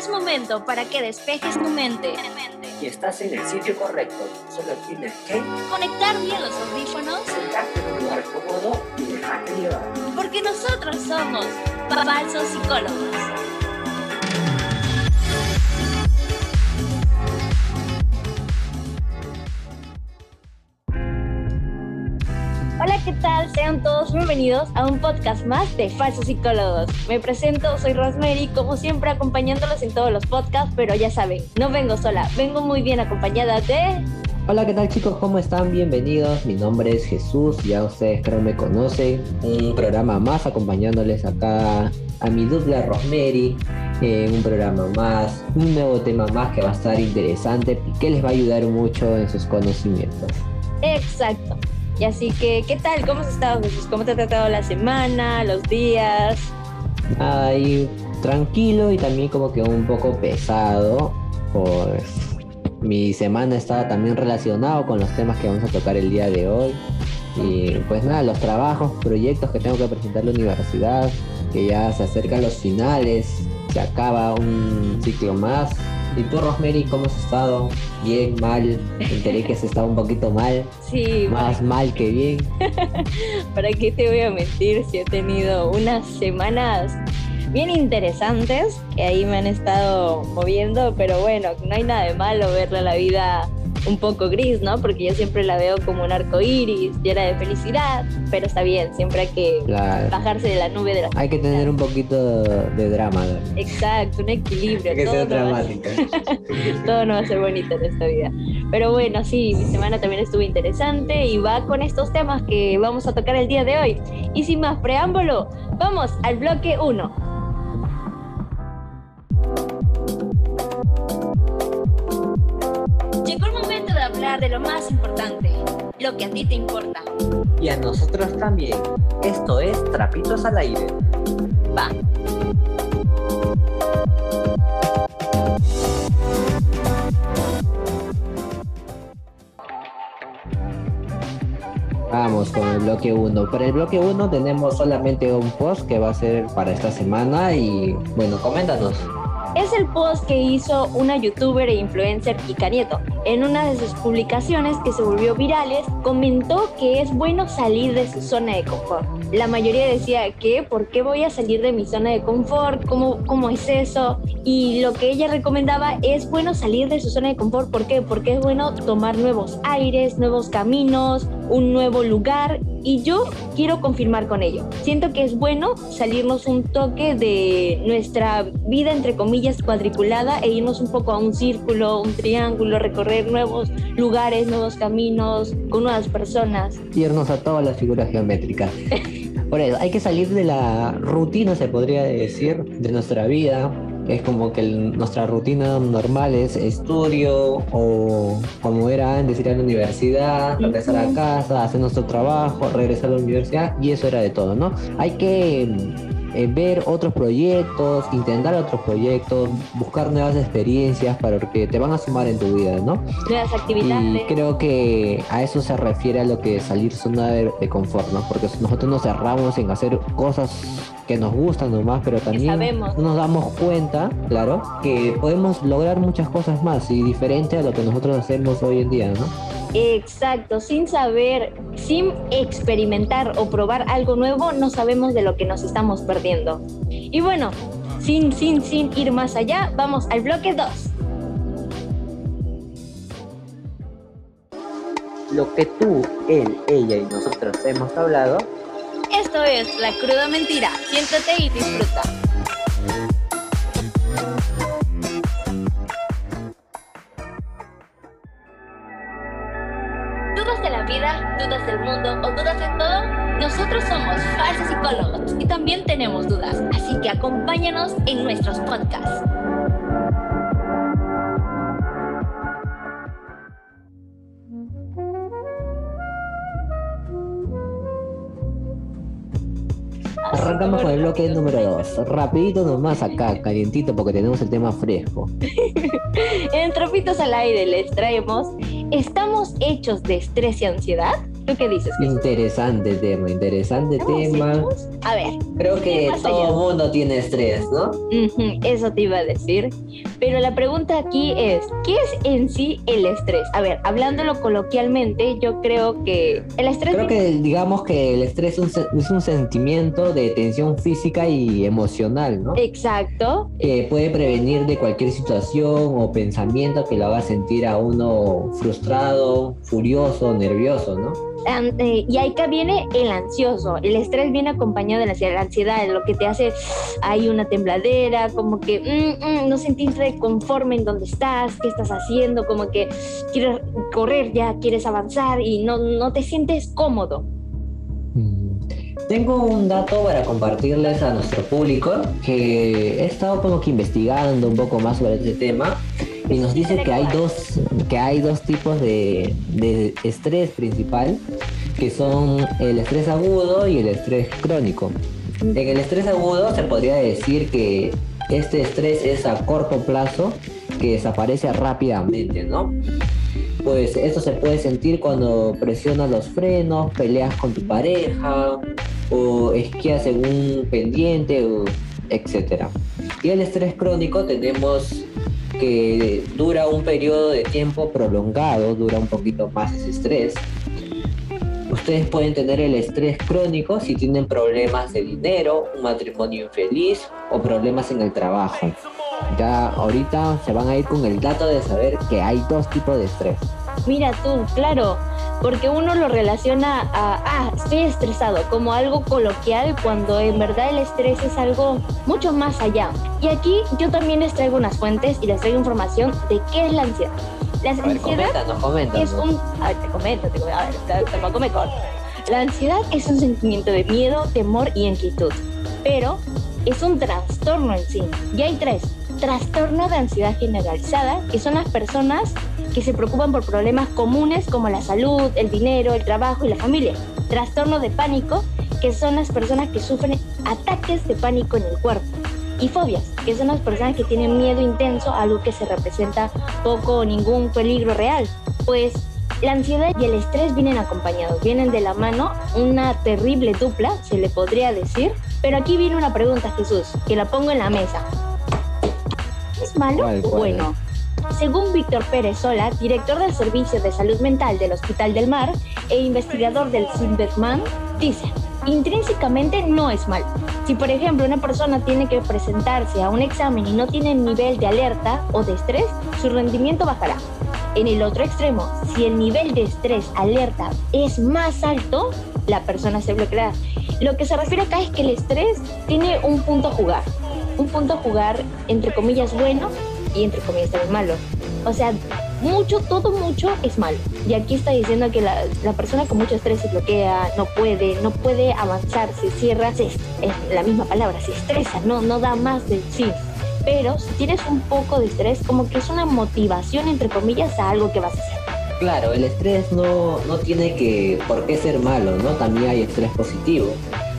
es momento para que despejes tu mente. Y estás en el sitio correcto. Solo tienes que Conectar bien los audífonos. sentarte en un lugar cómodo y dejarte llevar. Porque nosotros somos falsos psicólogos. ¿Qué tal? Sean todos bienvenidos a un podcast más de Falsos Psicólogos. Me presento, soy Rosemary, como siempre acompañándolos en todos los podcasts, pero ya saben, no vengo sola, vengo muy bien acompañada de... Hola, ¿qué tal chicos? ¿Cómo están? Bienvenidos. Mi nombre es Jesús, ya ustedes creo me conocen. Un programa más acompañándoles acá a mi dupla Rosemary. un programa más, un nuevo tema más que va a estar interesante y que les va a ayudar mucho en sus conocimientos. Exacto. Y así que, ¿qué tal? ¿Cómo has estado, Jesús? ¿Cómo te ha tratado la semana, los días? Ahí tranquilo y también como que un poco pesado. Pues mi semana estaba también relacionado con los temas que vamos a tocar el día de hoy. Y pues nada, los trabajos, proyectos que tengo que presentar en la universidad, que ya se acercan los finales, se acaba un ciclo más. ¿Y tú, Rosemary, cómo has estado? ¿Bien, mal? Me enteré que has estado un poquito mal, Sí, más mal que bien. ¿para qué te voy a mentir si he tenido unas semanas bien interesantes que ahí me han estado moviendo, pero bueno, no hay nada de malo verle la vida un poco gris, ¿no? Porque yo siempre la veo como un arco iris, llena de felicidad, pero está bien, siempre hay que Claro. bajarse de la nube de la Hay que tener un poquito de drama, ¿no? Exacto, un equilibrio. Que todo ser no dramática. todo no va a ser bonito en esta vida. Pero bueno, sí, mi semana también estuvo interesante y va con estos temas que vamos a tocar el día de hoy. Y sin más preámbulo, vamos al bloque 1. Llegó el momento de hablar de lo más importante, lo que a ti te importa. Y a nosotros también. Esto es Trapitos al Aire. Va. Vamos con el bloque 1. Para el bloque 1 tenemos solamente un post que va a ser para esta semana y bueno, coméntanos. Es el post que hizo una youtuber e influencer Kika Nieto. En una de sus publicaciones que se volvió virales, comentó que es bueno salir de su zona de confort. La mayoría decía que, ¿por qué voy a salir de mi zona de confort? ¿Cómo, cómo es eso? Y lo que ella recomendaba es bueno salir de su zona de confort. ¿Por qué? Porque es bueno tomar nuevos aires, nuevos caminos, un nuevo lugar. Y yo quiero confirmar con ello. Siento que es bueno salirnos un toque de nuestra vida, entre comillas, cuadriculada e irnos un poco a un círculo, un triángulo, recorrer nuevos lugares, nuevos caminos, con nuevas personas. Irnos a todas las figuras geométricas. Por eso, hay que salir de la rutina, se podría decir, de nuestra vida. Es como que el- nuestra rutina normal es estudio o como era antes ir a la universidad, regresar a casa, hacer nuestro trabajo, regresar a la universidad y eso era de todo, ¿no? Hay que eh, ver otros proyectos, intentar otros proyectos, buscar nuevas experiencias para que te van a sumar en tu vida, ¿no? Nuevas actividades. Y creo que a eso se refiere a lo que salir zona de, de confort, ¿no? Porque nosotros nos cerramos en hacer cosas que nos gustan nomás, pero también nos damos cuenta, claro, que podemos lograr muchas cosas más y diferente a lo que nosotros hacemos hoy en día, ¿no? Exacto, sin saber, sin experimentar o probar algo nuevo, no sabemos de lo que nos estamos perdiendo. Y bueno, sin, sin, sin ir más allá, vamos al bloque 2. Lo que tú, él, ella y nosotros hemos hablado Esto es La Cruda Mentira. Siéntate y disfruta. Acompáñanos en nuestros podcasts. Arrancamos con el bloque número 2. Rapidito nomás acá, calientito, porque tenemos el tema fresco. En Tropitos al Aire les traemos ¿Estamos hechos de estrés y ansiedad? ¿Tú qué dices? Jesús? Interesante tema, interesante tema. A ver, Creo que todo mundo tiene estrés, ¿no? eso te iba a decir. Pero la pregunta aquí es, ¿qué es en sí el estrés? A ver, hablándolo coloquialmente, yo creo que el estrés... Creo que digamos que el estrés es un, es un sentimiento de tensión física y emocional, ¿no? Exacto. que puede prevenir de cualquier situación o pensamiento que lo haga sentir a uno frustrado, furioso, nervioso, ¿no? Eh, y ahí viene el ansioso. El estrés viene acompañado de la ansiedad. Lo que te hace, hay una tembladera, como que mm, mm, no sentirte conforme en donde estás, qué estás haciendo, como que quieres correr ya, quieres avanzar y no, no te sientes cómodo. Mm. Tengo un dato para compartirles a nuestro público que he estado como que investigando un poco más sobre este tema y nos dice que hay dos, que hay dos tipos de, de estrés principal que son el estrés agudo y el estrés crónico. En el estrés agudo se podría decir que este estrés es a corto plazo que desaparece rápidamente, ¿no? Pues esto se puede sentir cuando presionas los frenos, peleas con tu pareja o esquías en un pendiente, etcétera. Y el estrés crónico tenemos que dura un periodo de tiempo prolongado, dura un poquito más ese estrés. Ustedes pueden tener el estrés crónico si tienen problemas de dinero, un matrimonio infeliz o problemas en el trabajo. Ya ahorita se van a ir con el dato de saber que hay dos tipos de estrés. Mira tú, claro, porque uno lo relaciona a, ah, estoy estresado, como algo coloquial, cuando en verdad el estrés es algo mucho más allá. Y aquí yo también les traigo unas fuentes y les traigo información de qué es la ansiedad. La ver, ansiedad coméntanos, coméntanos. es un... A ver, te comento, te comento, a ver, tampoco me corto. La ansiedad es un sentimiento de miedo, temor y inquietud, pero es un trastorno en sí. Y hay tres. Trastorno de ansiedad generalizada, que son las personas que se preocupan por problemas comunes como la salud, el dinero, el trabajo y la familia. Trastorno de pánico, que son las personas que sufren ataques de pánico en el cuerpo. Y fobias, que son las personas que tienen miedo intenso a algo que se representa poco o ningún peligro real. Pues la ansiedad y el estrés vienen acompañados, vienen de la mano, una terrible dupla, se le podría decir. Pero aquí viene una pregunta, Jesús, que la pongo en la mesa. ¿Es malo ¿Cuál, o bueno? Según Víctor Pérez Sola, director del Servicio de Salud Mental del Hospital del Mar e investigador del Silverman, dice, intrínsecamente no es malo. Si por ejemplo una persona tiene que presentarse a un examen y no tiene nivel de alerta o de estrés, su rendimiento bajará. En el otro extremo, si el nivel de estrés alerta es más alto, la persona se bloqueará. Lo que se refiere acá es que el estrés tiene un punto a jugar. Un punto a jugar entre comillas bueno y entre comillas también malo. O sea, mucho, todo mucho es malo. Y aquí está diciendo que la, persona con mucho estrés se bloquea, no puede, no puede avanzar, se cierra, es la misma palabra, se estresa, no, no da más de sí. Pero si tienes un poco de estrés, como que es una motivación, entre comillas, a algo que vas a hacer. Claro, el estrés no, no tiene que por qué ser malo, ¿no? También hay estrés positivo.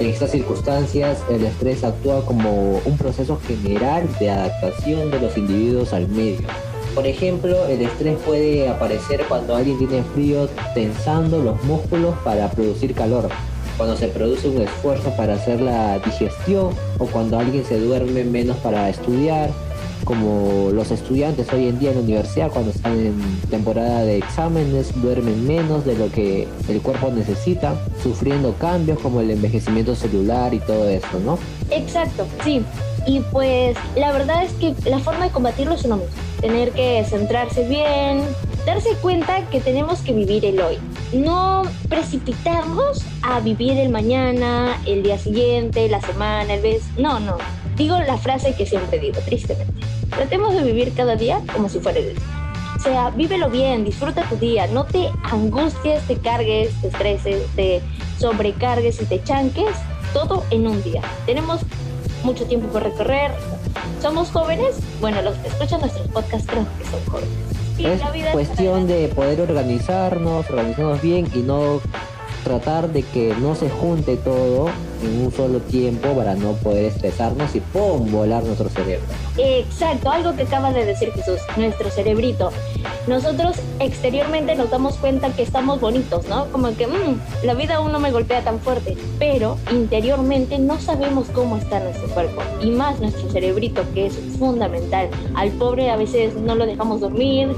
En estas circunstancias, el estrés actúa como un proceso general de adaptación de los individuos al medio. Por ejemplo, el estrés puede aparecer cuando alguien tiene frío tensando los músculos para producir calor, cuando se produce un esfuerzo para hacer la digestión o cuando alguien se duerme menos para estudiar, como los estudiantes hoy en día en la universidad cuando están en temporada de exámenes duermen menos de lo que el cuerpo necesita, sufriendo cambios como el envejecimiento celular y todo eso, ¿no? Exacto, sí. Y pues la verdad es que la forma de combatirlo es uno mismo. Tener que centrarse bien, darse cuenta que tenemos que vivir el hoy. No precipitarnos a vivir el mañana, el día siguiente, la semana, el mes. No, no. Digo la frase que siempre digo, tristemente. Tratemos de vivir cada día como si fuera el último. O sea, vívelo bien, disfruta tu día, no te angusties, te cargues, te estreses, te sobrecargues y te chanques, todo en un día. Tenemos mucho tiempo por recorrer. ¿Somos jóvenes? Bueno, los que escuchan nuestros podcasts creo que son jóvenes. Y Es la vida cuestión de poder organizarnos, organizarnos bien y no tratar de que no se junte todo en un solo tiempo para no poder estresarnos y ¡pum! volar nuestro cerebro. Exacto, algo que acaba de decir Jesús, nuestro cerebrito. nosotros exteriormente nos damos cuenta que estamos bonitos, ¿no? Como que mmm, la vida aún no me golpea tan fuerte, pero interiormente no sabemos cómo está nuestro cuerpo y más nuestro cerebrito que es fundamental. Al pobre a veces no lo dejamos dormir,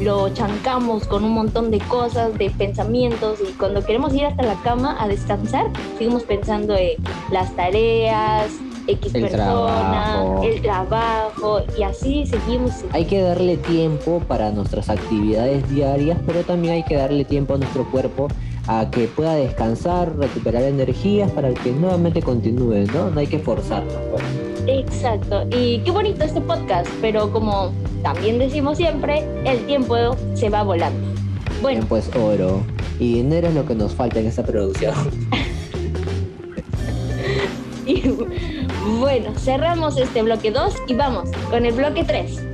lo chancamos con un montón de cosas, de pensamientos y cuando queremos ir hasta la cama a descansar, seguimos pensando en las tareas, X El persona, trabajo. el trabajo y así seguimos. Hay que darle tiempo para nuestras actividades diarias, pero también hay que darle tiempo a nuestro cuerpo a que pueda descansar, recuperar energías para que nuevamente continúe, ¿no? No hay que forzarlo. pues. Exacto. Y qué bonito este podcast, pero como también decimos siempre, el tiempo se va volando. Bueno, Tiempo es oro. Y dinero es lo que nos falta en esta producción. bueno, cerramos este bloque 2 y vamos con el bloque 3.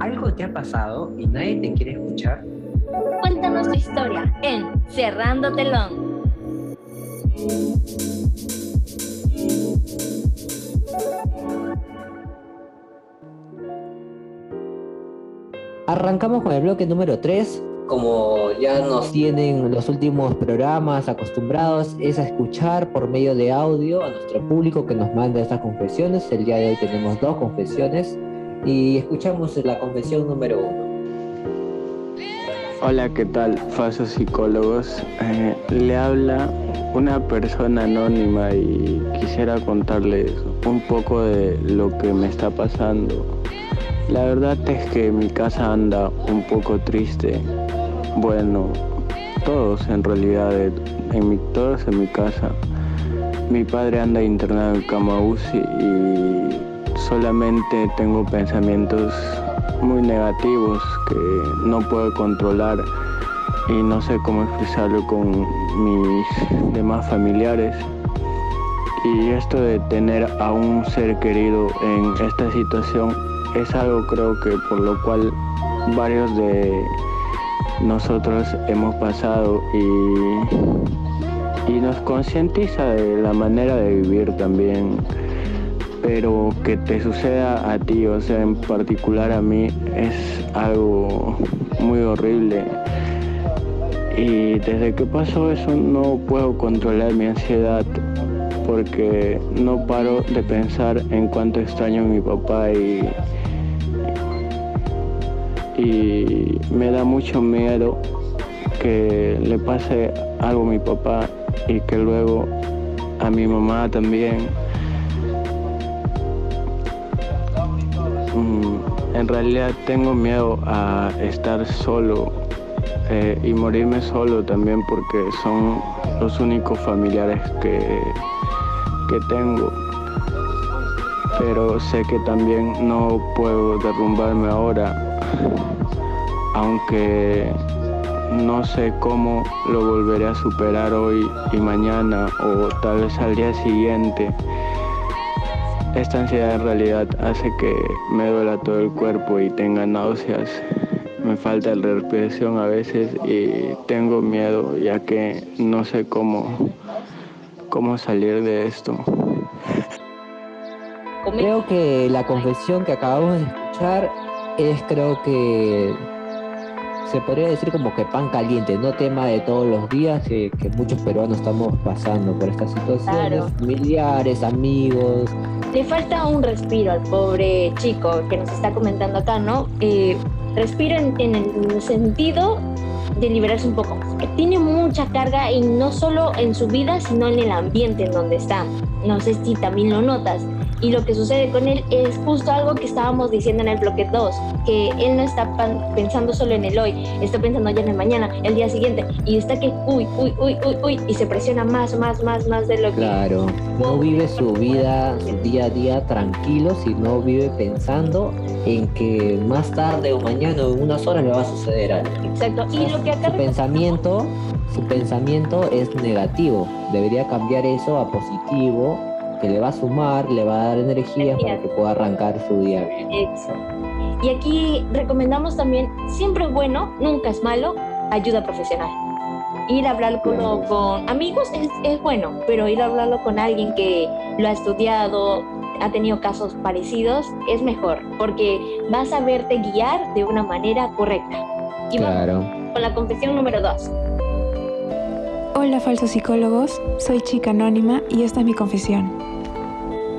¿Algo te ha pasado y nadie te quiere escuchar? Cuéntanos tu historia en Cerrando Telón. Arrancamos con el bloque número 3. Como ya nos tienen los últimos programas acostumbrados, es escuchar por medio de audio a nuestro público que nos manda estas confesiones. El día de hoy tenemos dos confesiones y escuchamos la confesión número 1. Hola, ¿qué tal? Falsos psicólogos. Eh, le habla una persona anónima y quisiera contarles un poco de lo que me está pasando. La verdad es que mi casa anda un poco triste. Bueno, todos en realidad, en mi, todos en mi casa. Mi padre anda internado en cama y solamente tengo pensamientos muy negativos que no puedo controlar y no sé cómo expresarlo con mis demás familiares. Y esto de tener a un ser querido en esta situación es algo creo que por lo cual varios de nosotros hemos pasado y, y nos concientiza de la manera de vivir también pero que te suceda a ti, o sea, en particular a mí, es algo muy horrible. Y desde que pasó eso no puedo controlar mi ansiedad porque no paro de pensar en cuánto extraño a mi papá y, y me da mucho miedo que le pase algo a mi papá y que luego a mi mamá también. Mm, En realidad tengo miedo a estar solo eh, y morirme solo también porque son los únicos familiares que, que tengo. Pero sé que también no puedo derrumbarme ahora, aunque no sé cómo lo volveré a superar hoy y mañana o tal vez al día siguiente. Esta ansiedad en realidad hace que me duela todo el cuerpo y tenga náuseas. Me falta la respiración a veces y tengo miedo ya que no sé cómo, cómo salir de esto. Creo que la confesión que acabamos de escuchar es creo que se podría decir como que pan caliente, no tema de todos los días que, que muchos peruanos estamos pasando por estas situaciones, Claro. familiares, amigos, Le falta un respiro al pobre chico que nos está comentando acá, ¿no? Eh, respiro en, en el sentido de liberarse un poco. Tiene mucha carga y no solo en su vida, sino en el ambiente en donde está. No sé si también lo notas. Y lo que sucede con él es justo algo que estábamos diciendo en el bloque 2, que él no está pensando solo en el hoy, está pensando ya en el mañana, el día siguiente, y está que, uy, uy, uy, uy, uy, y se presiona más, más, más, más de lo que... Claro, no vive su vida, su día a día tranquilo, sino vive pensando en que más tarde o mañana o en unas horas le va a suceder algo. Exacto. Y lo que acá Su pensamiento, su pensamiento es negativo. Debería cambiar eso a positivo, que le va a sumar, le va a dar energía para que pueda arrancar su día bien. Exacto. Y aquí recomendamos también, siempre es bueno, nunca es malo, ayuda profesional. Ir a hablarlo con, amigos es, es bueno, pero ir a hablarlo con alguien que lo ha estudiado, ha tenido casos parecidos, es mejor, porque vas a verte guiar de una manera correcta. Y Claro. vamos con la confesión número 2. Hola falsos psicólogos, soy chica anónima y esta es mi confesión.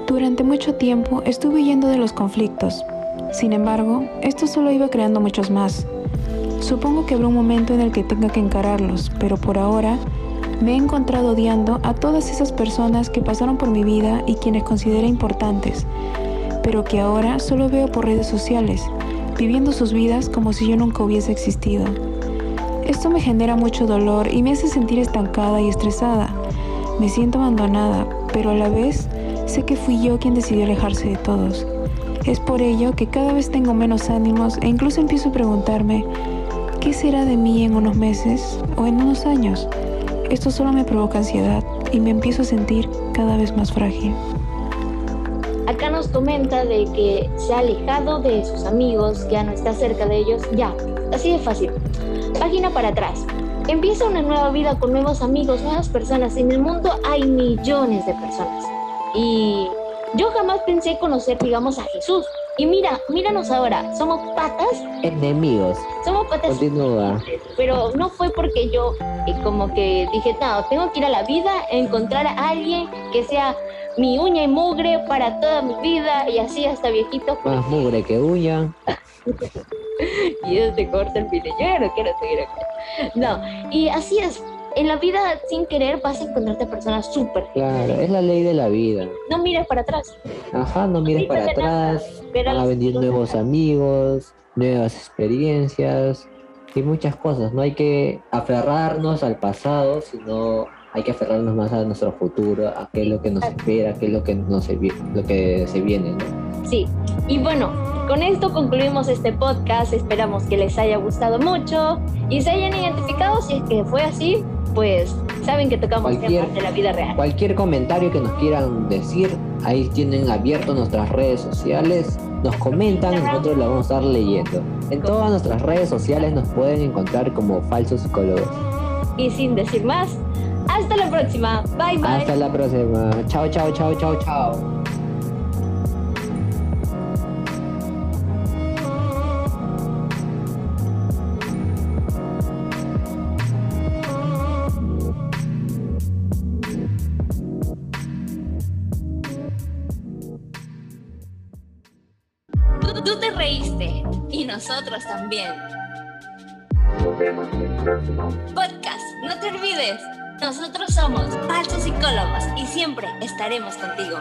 Durante mucho tiempo estuve huyendo de los conflictos. Sin embargo, esto solo iba creando muchos más. Supongo que habrá un momento en el que tenga que encararlos, pero por ahora me he encontrado odiando a todas esas personas que pasaron por mi vida y quienes consideré importantes, pero que ahora solo veo por redes sociales, viviendo sus vidas como si yo nunca hubiese existido. Esto me genera mucho dolor y me hace sentir estancada y estresada. Me siento abandonada, pero a la vez sé que fui yo quien decidió alejarse de todos. Es por ello que cada vez tengo menos ánimos e incluso empiezo a preguntarme, ¿qué será de mí en unos meses o en unos años? Esto solo me provoca ansiedad y me empiezo a sentir cada vez más frágil. Acá nos comenta de que se ha alejado de sus amigos, ya no está cerca de ellos, ya, así de fácil. Página para atrás. Empieza una nueva vida con nuevos amigos, nuevas personas. En el mundo hay millones de personas. Y yo jamás pensé conocer, digamos, a Jesús. Y mira, míranos ahora, somos patas, Enemigos. somos patas Continúa. pero no fue porque yo eh, como que dije, no, tengo que ir a la vida, encontrar a alguien que sea mi uña y mugre para toda mi vida y así hasta viejito Más mugre que uña. y eso te corta el pelo. Yo no quiero seguir acá. No, y así es. En la vida, sin querer, vas a encontrarte a personas súper Claro, es la ley de la vida. No mires para atrás. Ajá, no mires Ahorita para atrás. a Van a venir nuevos amigos, nuevas experiencias y muchas cosas. No hay que aferrarnos al pasado, sino hay que aferrarnos más a nuestro futuro, a qué es lo que nos espera, qué es lo que, nos lo que se viene. ¿no? Sí. Y bueno, con esto concluimos este podcast. Esperamos que les haya gustado mucho y se hayan identificado. Si es que fue así, pues saben que tocamos Cualquier- temas de la vida real. Cualquier comentario que nos quieran decir, ahí tienen abierto nuestras redes sociales, nos comentan y nosotros la vamos a estar leyendo. En todas nuestras redes sociales nos pueden encontrar como falsos psicólogos. Y sin decir más, hasta la próxima. Bye bye. Hasta la próxima. Chao, chao, chao, chao, chao. Reíste y nosotros también. Podcast, no te olvides. Nosotros somos falsos psicólogos y siempre estaremos contigo.